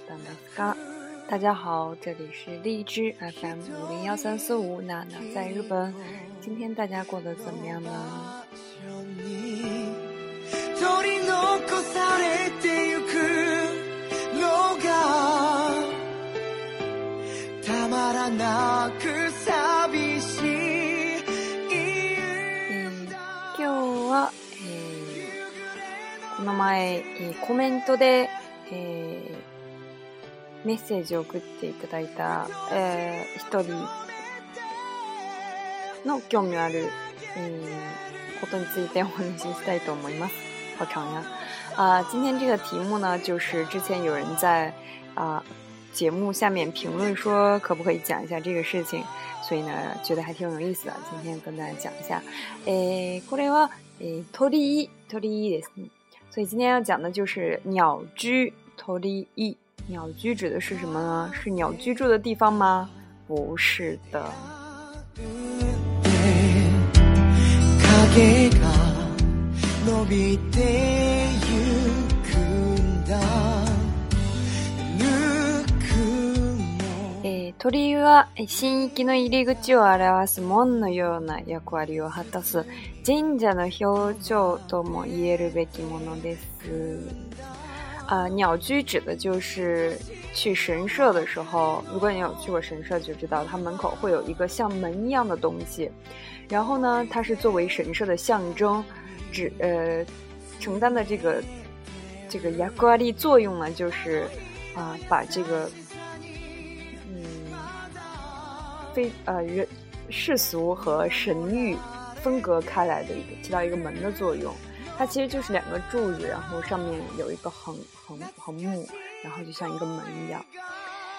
ったんですが。大家好，这里是荔枝 FM 五零幺三四五，娜娜在日本。今天大家过得怎么样呢？今日は、この前、コメントで、メッセージを送っていただいた、えー、一人の興味ある、えん、ことについてお話ししたいと思います。好長呀！啊、呃，今天这个题目呢，就是之前有人在啊、呃、节目下面评论说，可不可以讲一下这个事情，所以呢，觉得还挺有意思的，今天跟大家讲一下。诶，これは诶鳥鳥ですね。所以今天要讲的就是鸟居鳥。居。鸟居指的是什么呢？是鸟居住的地方吗？不是的。鳥居は神域の入り口を表す門のような役割を果たす神社の表情とも言えるべきものです。呃，鸟居指的就是去神社的时候，如果你有去过神社，就知道它门口会有一个像门一样的东西。然后呢，它是作为神社的象征，指呃承担的这个这个压挂力作用呢，就是啊把这个嗯非呃人世俗和神域分隔开来的一个起到一个门的作用。它其实就是两个柱子，然后上面有一个横。横木，然后就像一个门一样，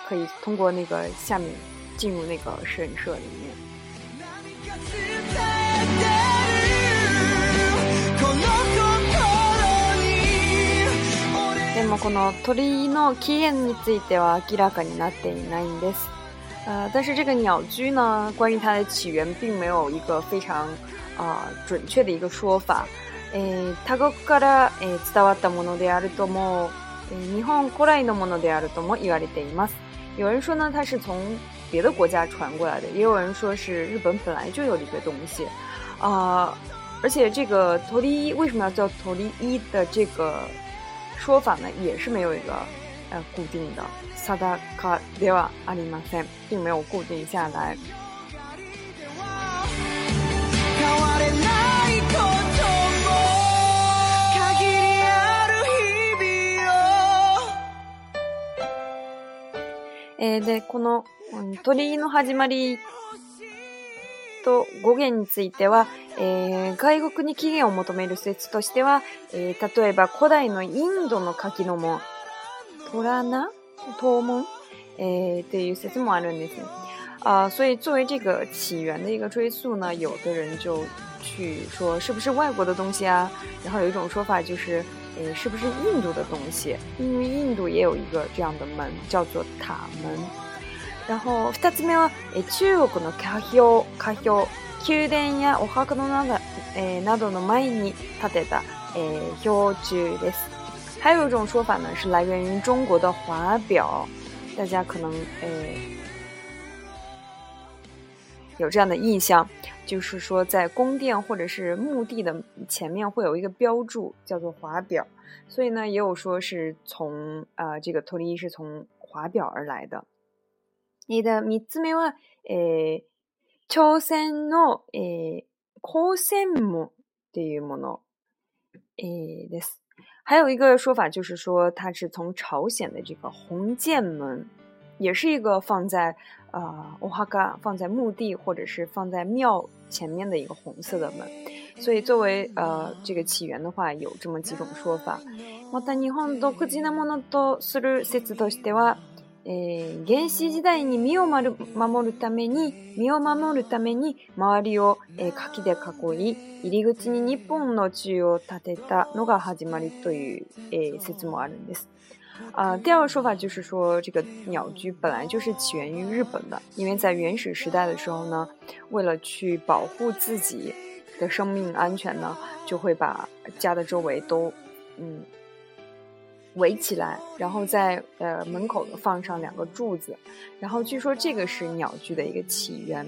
可以通过那个下面进入那个神社里面。でもこの鳥の木についてわ聞いた感じは定ないんです。但是这个鸟居呢，关于它的起源，并没有一个非常啊准确的一个说法。有人说是从别的国家传过来的，也有人说是日本本来就有一个东西。啊，而且这个陀地衣为什么要叫陀地衣的这个说法呢？也是没有一个固定的，萨达卡列瓦阿里马塞，并没有固定下来。えー、で、この鳥居の始まりと語源については、えー、外国に起源を求める説としては、えー、例えば古代のインドの柿の門、トラナト門、えー、っていう説もあるんですね。あ、呃，所以作为这个起源的一个追溯呢，有的人就去说是不是外国的东西啊？然后有一种说法就是，诶，是不是印度的东西？因为印度也有一个这样的门，叫做塔门。然后，二つ目は、え、中国のカ表、カ表、宮殿やお墓のなど、え、などの前に建てたえ、表柱です。还有一种说法呢，是来源于中国的华表，大家可能诶有这样的印象。就是说，在宫殿或者是墓地的前面会有一个标注，叫做华表。所以呢，也有说是从啊，这个托利伊是从华表而来的。你的三つ目は、え、朝鮮のえ、孔三門というもの。诶，这是还有一个说法，就是说它是从朝鲜的这个红剑门。也是一个放在呃お墓放在墓地或者是放在庙前面的一个红色的门。所以作为呃这个起源的话，有这么几种说法。また日本独自のものとする説としては、えー、原始時代に身を守るために身を守るために周りを、えー、柿で囲い入り口に日本の地を建てたのが始まりという、えー、説もあるんです。呃，第二个说法就是说，这个鸟居本来就是起源于日本的，因为在原始时代的时候呢，为了去保护自己的生命安全呢，就会把家的周围都嗯围起来，然后在呃门口放上两个柱子，然后据说这个是鸟居的一个起源。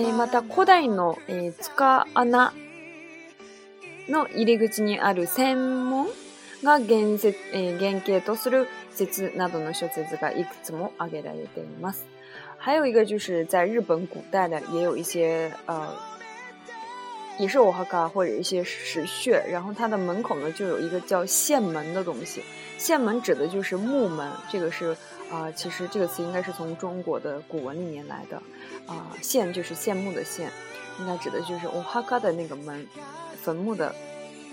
ー、また古代の、えー、塚穴の入り口にある専門が原説、えー、原型とする説などの諸説がいくつも挙げられています。还有一个就是在日本古代的也有一些呃，也是我哈卡或者一些石穴，然后它的门口呢就有一个叫县门的东西。县门指的就是木门，这个是啊，其实这个词应该是从中国的古文里面来的，啊，羡就是羡慕的羡，应该指的就是乌哈嘎的那个门，坟墓的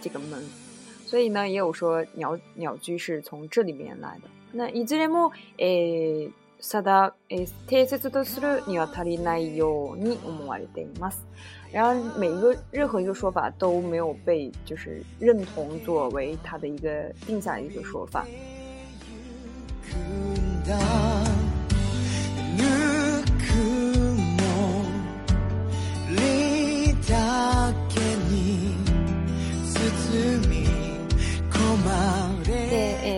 这个门，所以呢，也有说鸟鸟居是从这里面来的。那伊兹雷木诶萨达诶，テセトスルニアタリ内容に思いでいます。然而，每一个任何一个说法都没有被就是认同作为它的一个定下一个说法。で、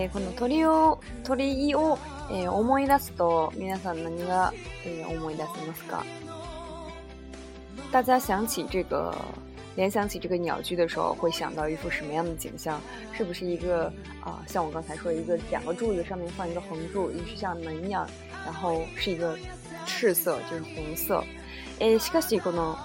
えこの鳥を、鳥を、えー、思い出すと、皆さん何が、えー、思い出せますか大家想起这个联想起这个鸟居的时候，会想到一幅什么样的景象？是不是一个啊、呃，像我刚才说的一个两个柱子上面放一个横柱，也是像门一样，然后是一个赤色，就是红色。えしかしこの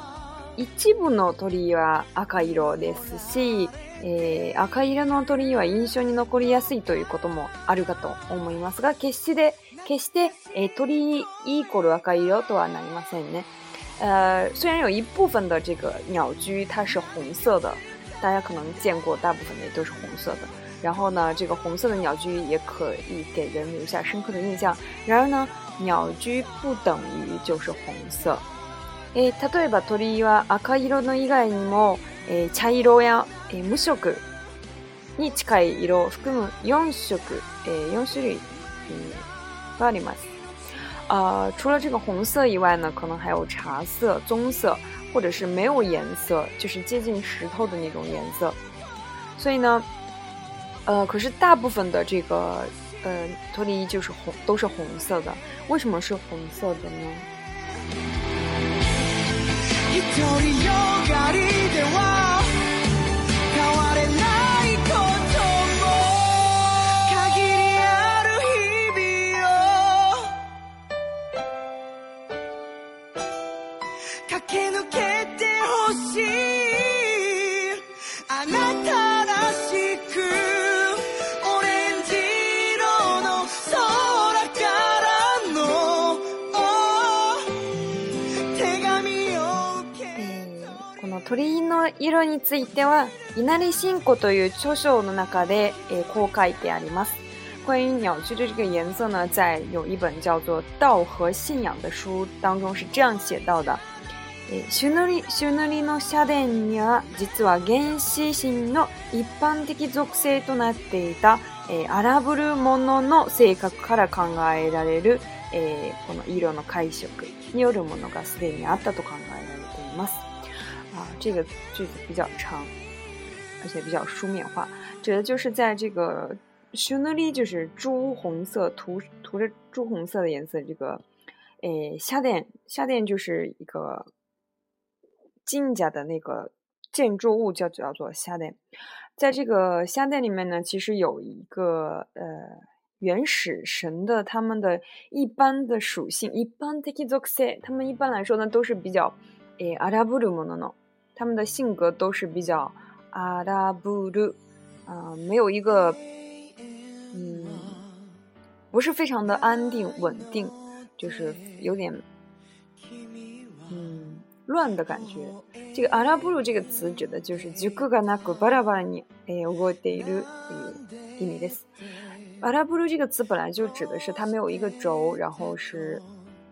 一部の鳥は赤色ですし、え赤色の鳥居は印象に残りやすいということもあるかと思いますが、決して決して、え鳥イコール赤色とはなりませんね。呃，虽然有一部分的这个鸟居它是红色的，大家可能见过，大部分的都是红色的。然后呢，这个红色的鸟居也可以给人留下深刻的印象。然而呢，鸟居不等于就是红色。诶，他对吧？鳥居は赤色の以外にも、え茶色やえ無色に近い色を含む4色、え4種類があります。呃，除了这个红色以外呢，可能还有茶色、棕色，或者是没有颜色，就是接近石头的那种颜色。所以呢，呃，可是大部分的这个，呃，托尼衣就是红，都是红色的。为什么是红色的呢？鳥の色については、稲荷信仰という著書の中で、えー、こう書いてあります。关于鸟居的这个颜色呢，在有一本叫做《道和信仰》的书当中是这样写到的：え朱塗り朱塗りの社殿には実は原始神の一般的属性となっていた、え荒ぶるものの性格から考えられる、えこの色の解釈によるものがすでにあったと考えられています。啊，这个句子比较长，而且比较书面化，指的就是在这个 s h u n l i 就是朱红色涂涂着朱红色的颜色。这个诶，夏殿夏殿就是一个金家的那个建筑物，叫叫做夏殿。在这个夏殿里面呢，其实有一个呃原始神的他们的一般的属性，一般 t k i z o k s e 他们一般来说呢都是比较诶阿拉布鲁莫诺诺，他们的性格都是比较阿达布鲁啊，没有一个嗯，不是非常的安定稳定，就是有点嗯乱的感觉。这个阿达布鲁这个词指的就是。阿达布鲁这个词本来就指的是它没有一个轴，然后是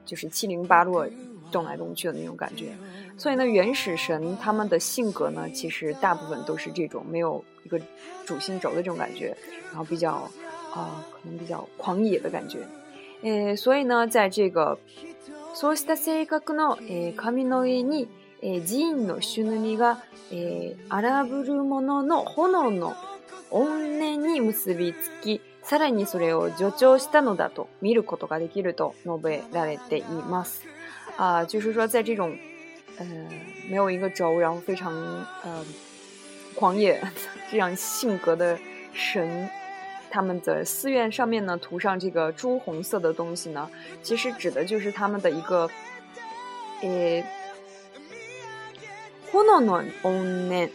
就是七零八落。动来动去的那种感觉。所以呢，原始神他们的性格呢，其实大部分都是这种没有一个主心轴的这种感觉，然后比较啊、呃，可能比较狂野的感觉。え所以呢，在这个そうした性格の、神の上に、寺院の主の身が、荒ぶる者の炎の怨念に結びつき、さらにそれを助長したのだと見ることができると述べられています。啊，就是说，在这种，呃，没有一个轴，然后非常呃，狂野这样性格的神，他们的寺院上面呢涂上这个朱红色的东西呢，其实指的就是他们的一个，呃，火诺诺念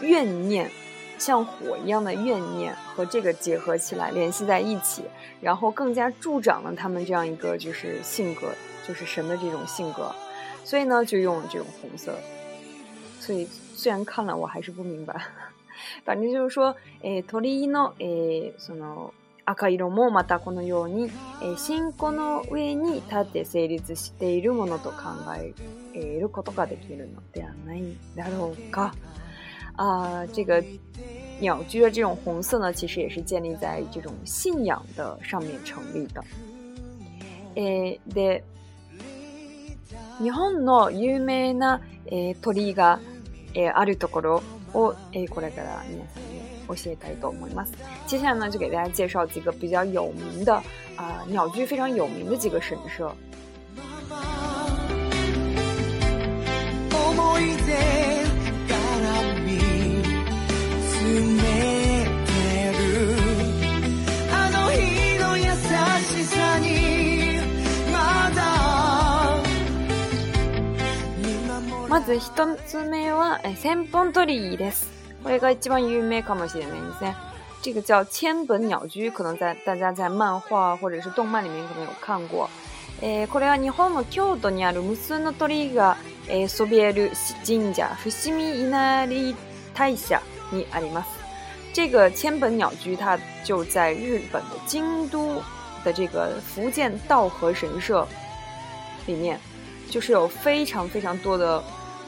怨念。像火一样的怨念和这个结合起来，联系在一起，然后更加助长了他们这样一个就是性格，就是神的这种性格。所以呢，就用这种红色。所以虽然看了我还是不明白，反正就是说，诶，鳥の、诶、その赤色もまたこのように、深谷の上に立って成立しているものと考ええることが出来るのではないだろうか。啊，这个鸟居的这种红色呢，其实也是建立在这种信仰的上面成立的。哎，对，日本の有名なえ鳥居があるところをこれから念さん、おしりたいと思います。接下来呢，就给大家介绍几个比较有名的啊，鸟居非常有名的几个神社。ず1つ目は、え千本鳥居です。これが一番有名かもしれないですね。这个叫千本鸟居，可能在大家在漫画或者是动漫里面可能有看过。えー、これは日本の京都にある無数の鳥居が、えー、そびえる神社、伏見稲荷大社にあります。这个千本鸟居它就在日本的京都的这个福建道和神社里面，就是有非常非常多的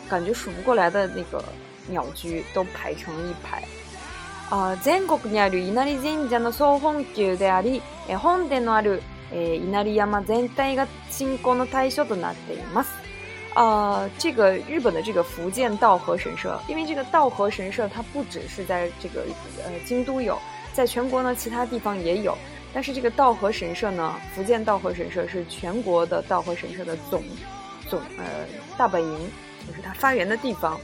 感觉数不过来的那个鸟居都排成一排。啊，全国にある稲荷神社の総本宮であり、本殿のある稲荷山全体がの対象となっています。啊，这个日本的这个福建道和神社，因为这个道和神社它不只是在这个呃京都有，在全国呢其他地方也有，但是这个道和神社呢，福建道和神社是全国的道和神社的总总呃大本营。就是它发源的地方。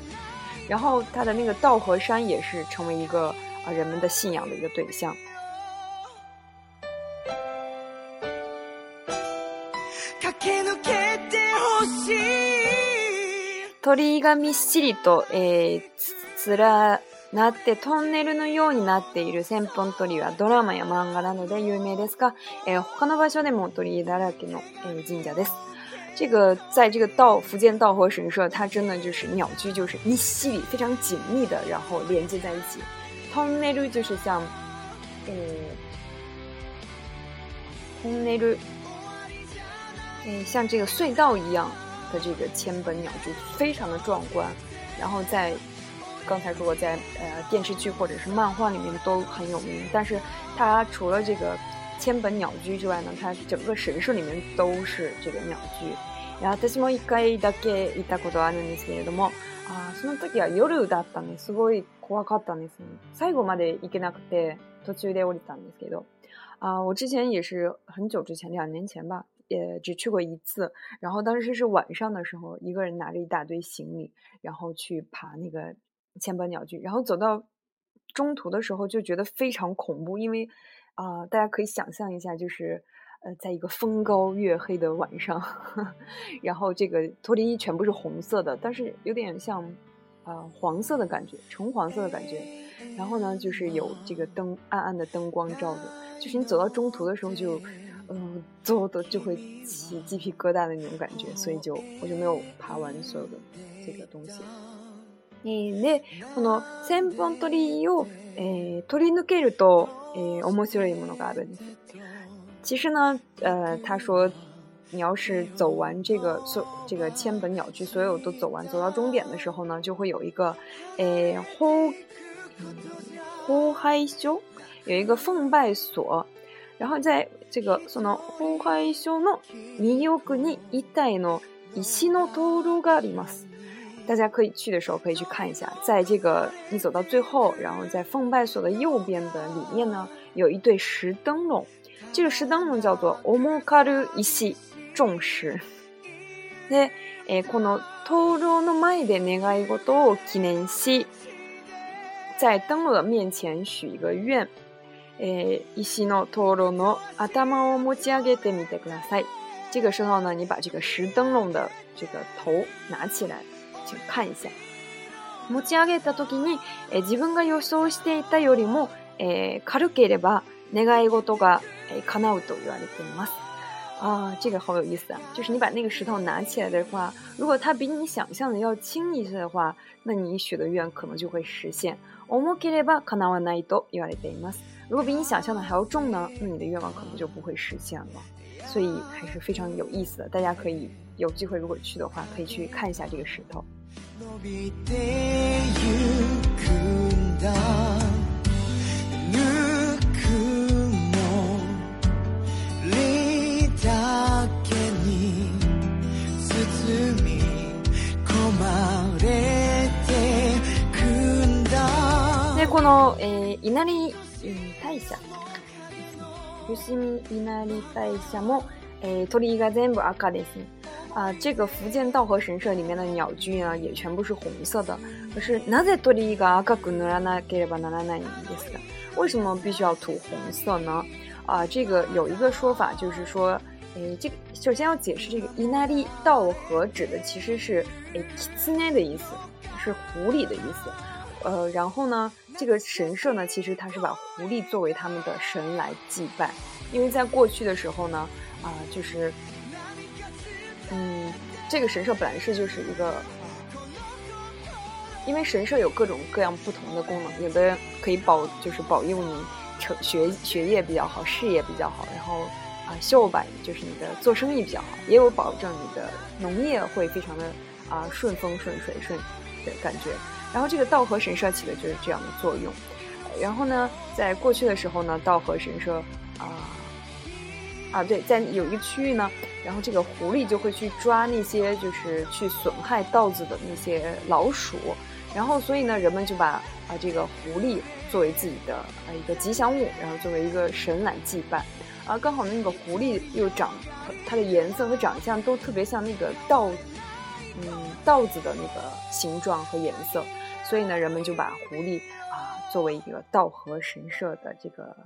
然后它的那个稻荷山也是成为一个啊人们的信仰的一个对象。鳥居がみっしりと、えー、連なってトンネルのようになっている千本鳥居はドラマや漫画などで有名ですが、えー、他の場所でも鳥居だらけの、えー、神社です。这个在这个道福建道和神社，它真的就是鸟居，就是一系列非常紧密的，然后连接在一起。他们那种就是像，嗯，他 i 那种嗯像这个隧道一样的这个千本鸟居，非常的壮观。然后在刚才说在呃电视剧或者是漫画里面都很有名，但是它除了这个。千本鸟居之外呢，它整个神社里面都是这个鸟居。啊，その時は夜だったすごい怖かったんです。最後まで行けなくて途中で降りたんですけど。あ、很久之前，两年前吧，也只去过一次。然后当时是晚上的时候，一个人拿着一大堆行李，然后去爬那个千本鸟居。然后走到中途的时候，就觉得非常恐怖，因为。啊，大家可以想象一下，就是，呃，在一个风高月黑的晚上，然后这个脱离衣全部是红色的，但是有点像，呃，黄色的感觉，橙黄色的感觉，然后呢，就是有这个灯暗暗的灯光照着，就是你走到中途的时候就，嗯，走的就会起鸡皮疙瘩的那种感觉，所以就我就没有爬完所有的这个东西。で、この千本鳥居を、えー、取り抜けると、えー、面白いものがあるんです。其实呢，呃，他说，你要是走完这个所这个千本鸟居，所有都走完，走到终点的时候呢，就会有一个，诶、呃，海修有一个奉拜所，然后在这个その海修の右奥に一体の石の灯籠があります。大家可以去的时候可以去看一下，在这个你走到最后，然后在奉拜所的右边的里面呢，有一对石灯笼，这个石灯笼叫做 o m a おもかる i 重石。ね、この灯籠の前で願い事を記念し，在灯笼的面前许一个愿。え、石の灯籠の頭を持ち上げてみてください。这个时候呢，你把这个石灯笼的这个头拿起来。看一下。持ち上げたときに、自分が予想していたよりも軽ければ願い事が叶うとわれています。啊，这个好有意思啊！就是你把那个石头拿起来的话，如果它比你想象的要轻一些的话，那你许的愿可能就会实现。重ければ叶わないといれあります。如果比你想象的还要重呢，那你的愿望可能就不会实现了。所以还是非常有意思的，大家可以。有机会如果去的话，可以去看一下这个石头。でこの、えー、稲荷、えー、大社伏見稲荷大社も、えー、鳥居が全部赤ですね。啊，这个福建道和神社里面的鸟居呢，也全部是红色的。可是，那在多的一个阿卡古诺拉那给了巴纳拉那意思，为什么必须要涂红色呢？啊，这个有一个说法，就是说，诶，这个首先要解释这个伊奈利道和指的其实是诶斯奈的意思，是狐狸的意思。呃，然后呢，这个神社呢，其实它是把狐狸作为他们的神来祭拜，因为在过去的时候呢，啊，就是。嗯，这个神社本来是就是一个，因为神社有各种各样不同的功能，有的可以保，就是保佑你成学学业比较好，事业比较好，然后啊，秀吧，就是你的做生意比较好，也有保证你的农业会非常的啊顺风顺水顺的感觉。然后这个道和神社起的就是这样的作用。然后呢，在过去的时候呢，道和神社啊。啊，对，在有一个区域呢，然后这个狐狸就会去抓那些，就是去损害稻子的那些老鼠，然后所以呢，人们就把啊这个狐狸作为自己的啊一个吉祥物，然后作为一个神来祭拜，而刚好那个狐狸又长，它的颜色和长相都特别像那个稻，嗯，稻子的那个形状和颜色，所以呢，人们就把狐狸啊作为一个稻荷神社的这个。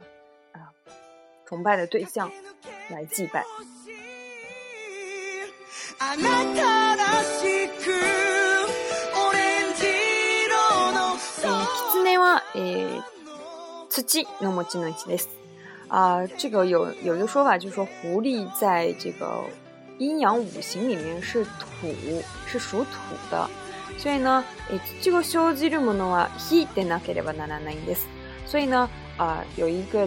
崇拜的对象来祭拜。诶，Kitsune 是诶土的持ちのいちです。啊，这个有有的说法就是说，狐狸在这个阴阳五行里面是土，是属土的。所以呢，诶，这个修じるものは非でなければならないんです。所以呢，啊，有一个。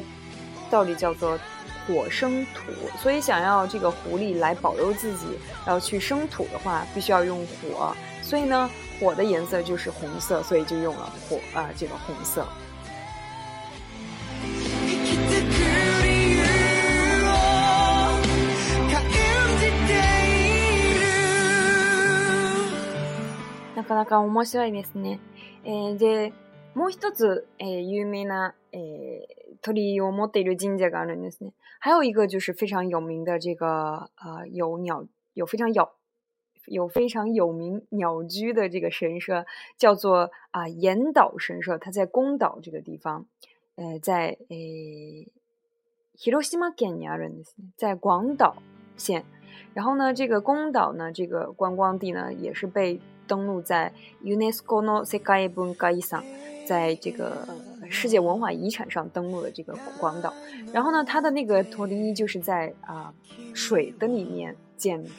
道理叫做火生土，所以想要这个狐狸来保佑自己，要去生土的话，必须要用火。所以呢，火的颜色就是红色，所以就用了火啊，这个红色。なかなか面白いですね。え、でもう一つえ、有名なえ。这里有没得着金这个啊？认识还有一个就是非常有名的这个呃，有鸟有非常有有非常有名鸟居的这个神社，叫做啊岩岛神社，它在宫岛这个地方，呃，在诶，Hiroshima-ken 在广岛县。然后呢，这个宫岛呢，这个观光地呢，也是被登录在 UNESCO 的世界文化遗产，在这个。世界文化遗产上登陆的这个广光岛，然后呢，它的那个陀螺仪就是在啊水的里面建的，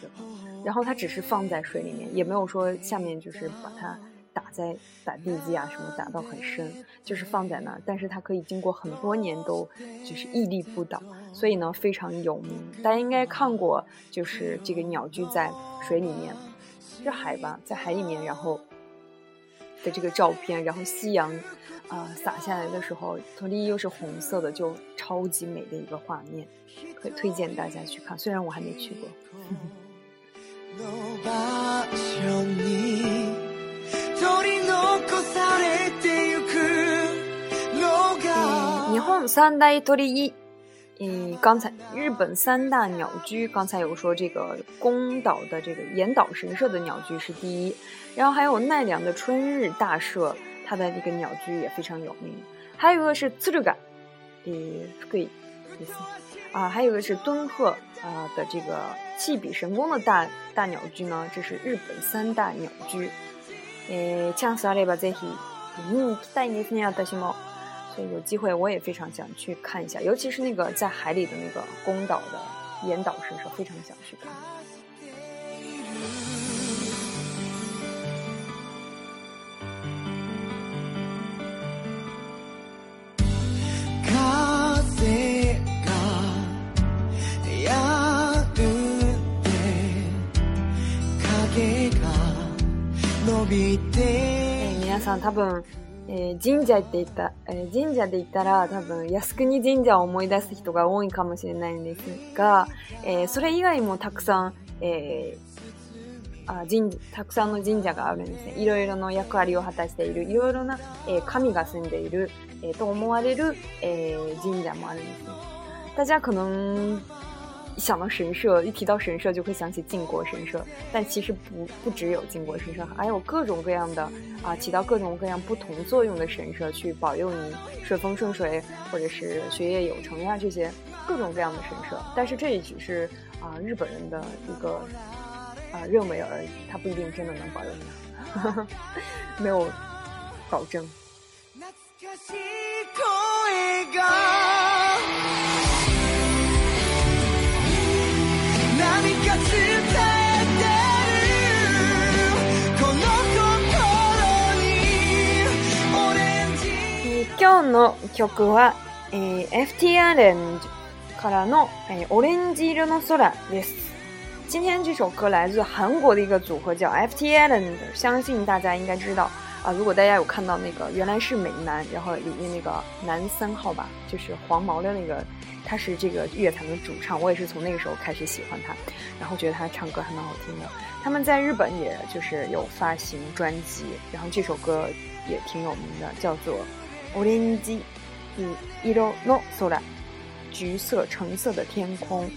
然后它只是放在水里面，也没有说下面就是把它打在打地基啊什么打到很深，就是放在那，但是它可以经过很多年都就是屹立不倒，所以呢非常有名。大家应该看过，就是这个鸟居在水里面，是海吧，在海里面，然后的这个照片，然后夕阳。啊，洒下来的时候，土立伊又是红色的，就超级美的一个画面，可以推荐大家去看。虽然我还没去过。嗯，霓三大土立嗯，刚才日本三大鸟居，刚才有说这个宫岛的这个岩岛神社的鸟居是第一，然后还有奈良的春日大社。它的这个鸟居也非常有名，还有一个是次日感，的贵，贵意思啊，还有一个是敦贺啊的这个气比神功的大大鸟居呢，这是日本三大鸟居。诶，像啥嘞吧这些，嗯，带你那样大熊猫，所以有机会我也非常想去看一下，尤其是那个在海里的那个宫岛的岩岛，神是非常想去看。えー、皆さん多分、えー、神社って言った、えー、神社で言ったら多分靖国神社を思い出す人が多いかもしれないんですが、えー、それ以外もたくさん、えあ神たくさんの神社があるんですね。いろいろの役割を果たしている、いろいろな、え神が住んでいる、えと思われる、え神社もあるんですね。私はこの一想到神社，一提到神社，就会想起靖国神社，但其实不不只有靖国神社，还有各种各样的啊，起到各种各样不同作用的神社，去保佑你顺风顺水，或者是学业有成呀，这些各种各样的神社。但是这也只是啊日本人的一个啊认为而已，他不一定真的能保佑你，没有保证。今日の曲は、えー、FTR からの、えー、オレンジ色の空です。今天这首歌来自韩国的一个组合叫 FTR，相信大家应该知道。啊，如果大家有看到那个原来是美男，然后里面那个男三号吧，就是黄毛的那个，他是这个乐坛的主唱，我也是从那个时候开始喜欢他，然后觉得他唱歌还蛮好听的。他们在日本也就是有发行专辑，然后这首歌也挺有名的，叫做《オレンジの色 r 空》（橘色橙色的天空）。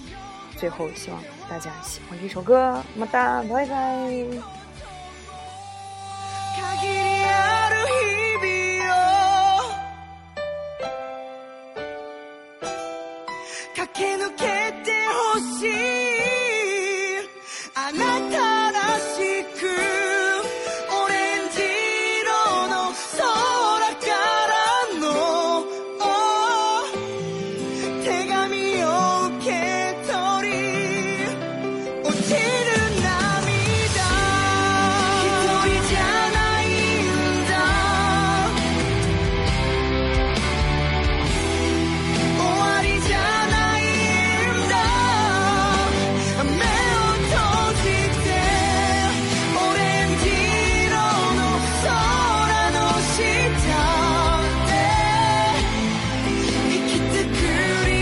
最后希望大家喜欢这首歌，么哒，拜拜。駆け抜けてほしい